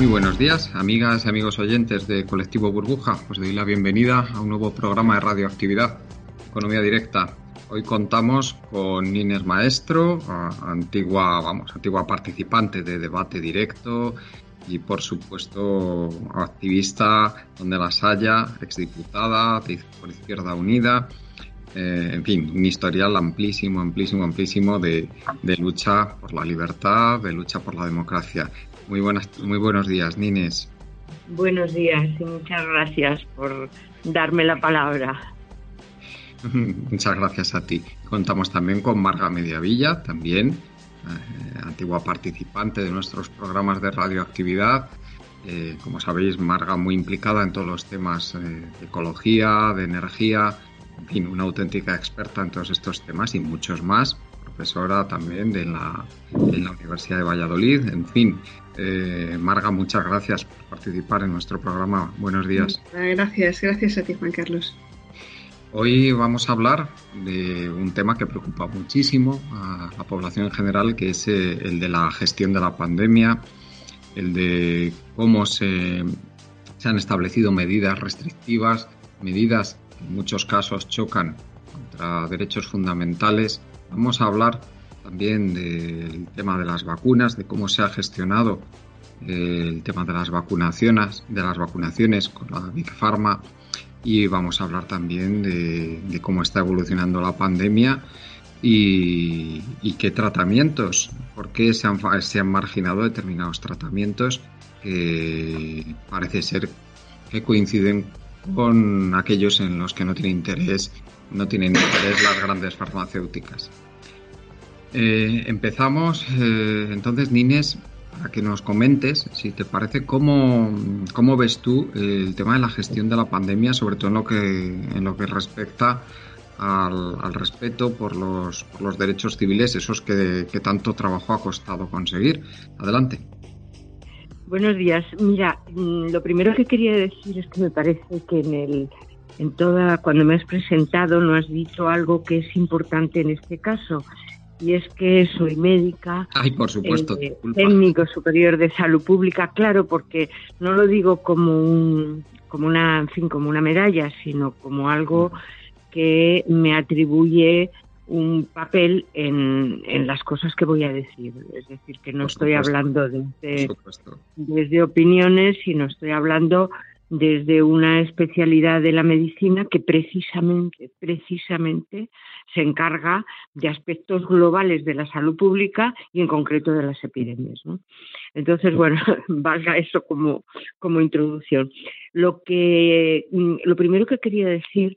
Muy buenos días, amigas y amigos oyentes de Colectivo Burbuja. Os doy la bienvenida a un nuevo programa de radioactividad, Economía Directa. Hoy contamos con Inés Maestro, antigua, vamos, antigua participante de debate directo y por supuesto activista donde las haya, exdiputada por Izquierda Unida, eh, en fin, un historial amplísimo, amplísimo, amplísimo de, de, lucha por la libertad, de lucha por la democracia. Muy, buenas, muy buenos días, Nines. Buenos días y muchas gracias por darme la palabra. muchas gracias a ti. Contamos también con Marga Mediavilla, también eh, antigua participante de nuestros programas de radioactividad. Eh, como sabéis, Marga muy implicada en todos los temas eh, de ecología, de energía, en fin, una auténtica experta en todos estos temas y muchos más profesora también de la, en la Universidad de Valladolid. En fin, eh, Marga, muchas gracias por participar en nuestro programa. Buenos días. Gracias, gracias a ti, Juan Carlos. Hoy vamos a hablar de un tema que preocupa muchísimo a la población en general, que es eh, el de la gestión de la pandemia, el de cómo se, se han establecido medidas restrictivas, medidas que en muchos casos chocan contra derechos fundamentales. Vamos a hablar también del tema de las vacunas, de cómo se ha gestionado el tema de las vacunaciones, de las vacunaciones con la Big Pharma y vamos a hablar también de, cómo está evolucionando la pandemia y, qué tratamientos, por qué se han, se han marginado determinados tratamientos que parece ser que coinciden con aquellos en los que no tiene interés, no tienen interés las grandes farmacéuticas. Eh, empezamos eh, entonces, Nines, para que nos comentes, si te parece, cómo, cómo ves tú el tema de la gestión de la pandemia, sobre todo en lo que, en lo que respecta al, respeto por los, por los, derechos civiles, esos que, tanto trabajo ha costado conseguir. Adelante. Buenos días. Mira, mm, lo primero que quería decir es que me parece que en el en toda cuando me has presentado no has dicho algo que es importante en este caso y es que soy médica, Ay, por supuesto, eh, técnico superior de salud pública, claro, porque no lo digo como un, como una, en fin, como una medalla, sino como algo que me atribuye un papel en, en las cosas que voy a decir. Es decir, que no estoy hablando desde, desde opiniones, sino estoy hablando desde una especialidad de la medicina que precisamente, precisamente se encarga de aspectos globales de la salud pública y en concreto de las epidemias. Entonces, bueno, valga eso como, como introducción. Lo, que, mm, lo primero que quería decir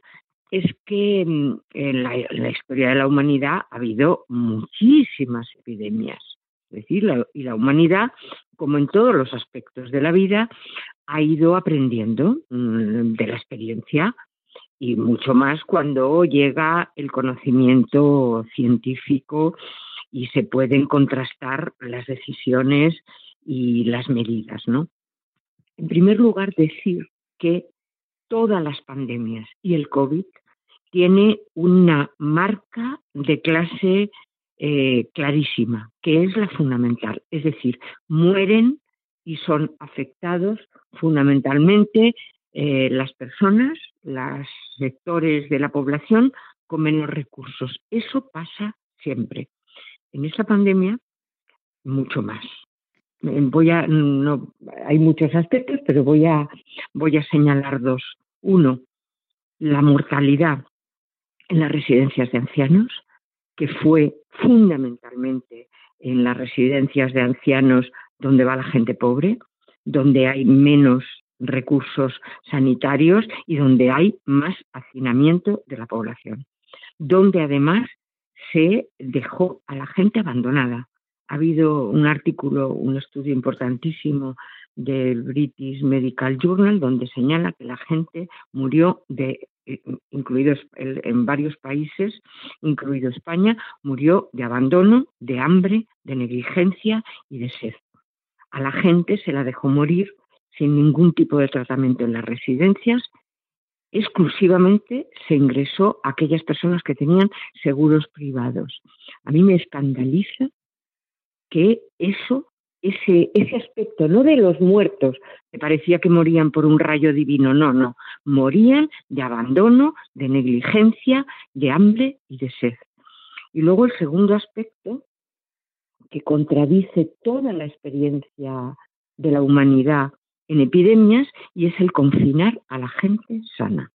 es que mm, en la historia de la humanidad ha habido muchísimas epidemias. Es decir, la, y la humanidad, como en todos los aspectos de la vida, ha ido aprendiendo mm, de la experiencia y mucho más cuando llega el conocimiento científico y se pueden contrastar las decisiones y las medidas, ¿no? En primer lugar, decir que todas las pandemias y el COVID tiene una marca de clase eh, clarísima, que es la fundamental. Es decir, mueren y son afectados fundamentalmente eh, las personas, los sectores de la población con menos recursos. Eso pasa siempre. En esta pandemia, mucho más. Voy a, no, hay muchos aspectos, pero voy a, voy a señalar dos. Uno, la mortalidad en las residencias de ancianos que fue fundamentalmente en las residencias de ancianos donde va la gente pobre, donde hay menos recursos sanitarios y donde hay más hacinamiento de la población, donde además se dejó a la gente abandonada. Ha habido un artículo, un estudio importantísimo del British Medical Journal donde señala que la gente murió de incluidos en varios países, incluido España, murió de abandono, de hambre, de negligencia y de sed. A la gente se la dejó morir sin ningún tipo de tratamiento en las residencias. Exclusivamente se ingresó a aquellas personas que tenían seguros privados. A mí me escandaliza que eso ese, ese aspecto, no de los muertos, que parecía que morían por un rayo divino, no, no, morían de abandono, de negligencia, de hambre y de sed. Y luego el segundo aspecto, que contradice toda la experiencia de la humanidad en epidemias, y es el confinar a la gente sana.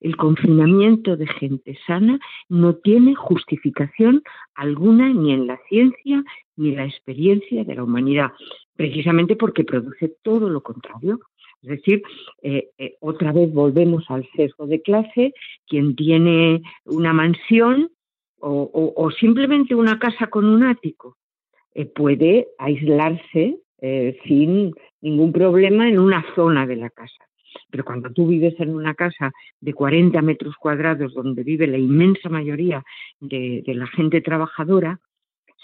El confinamiento de gente sana no tiene justificación alguna ni en la ciencia ni la experiencia de la humanidad, precisamente porque produce todo lo contrario. Es decir, eh, eh, otra vez volvemos al sesgo de clase, quien tiene una mansión o, simplemente una casa con un ático eh, puede aislarse sin ningún problema en una zona de la casa. Pero cuando tú vives en una casa de 40 metros cuadrados donde vive la inmensa mayoría de la gente trabajadora,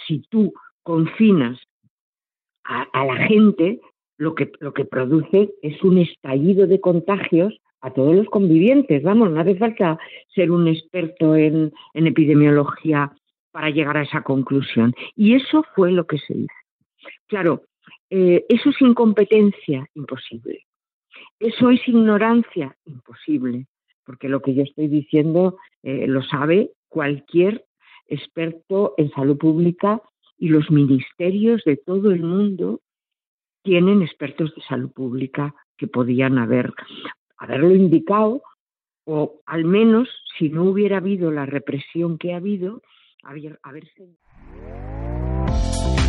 si tú confinas a, la gente, lo que, lo que produce es un estallido de contagios a todos los convivientes. Vamos, no hace falta ser un experto en, epidemiología para llegar a esa conclusión. Y eso fue lo que se hizo. Claro, eh, eso es incompetencia, imposible. Eso es ignorancia, imposible. Porque lo que yo estoy diciendo eh, lo sabe cualquier experto en salud pública y los ministerios de todo el mundo tienen expertos de salud pública que podían haber, haberlo indicado o al menos si no hubiera habido la represión que ha habido, haber, haberse...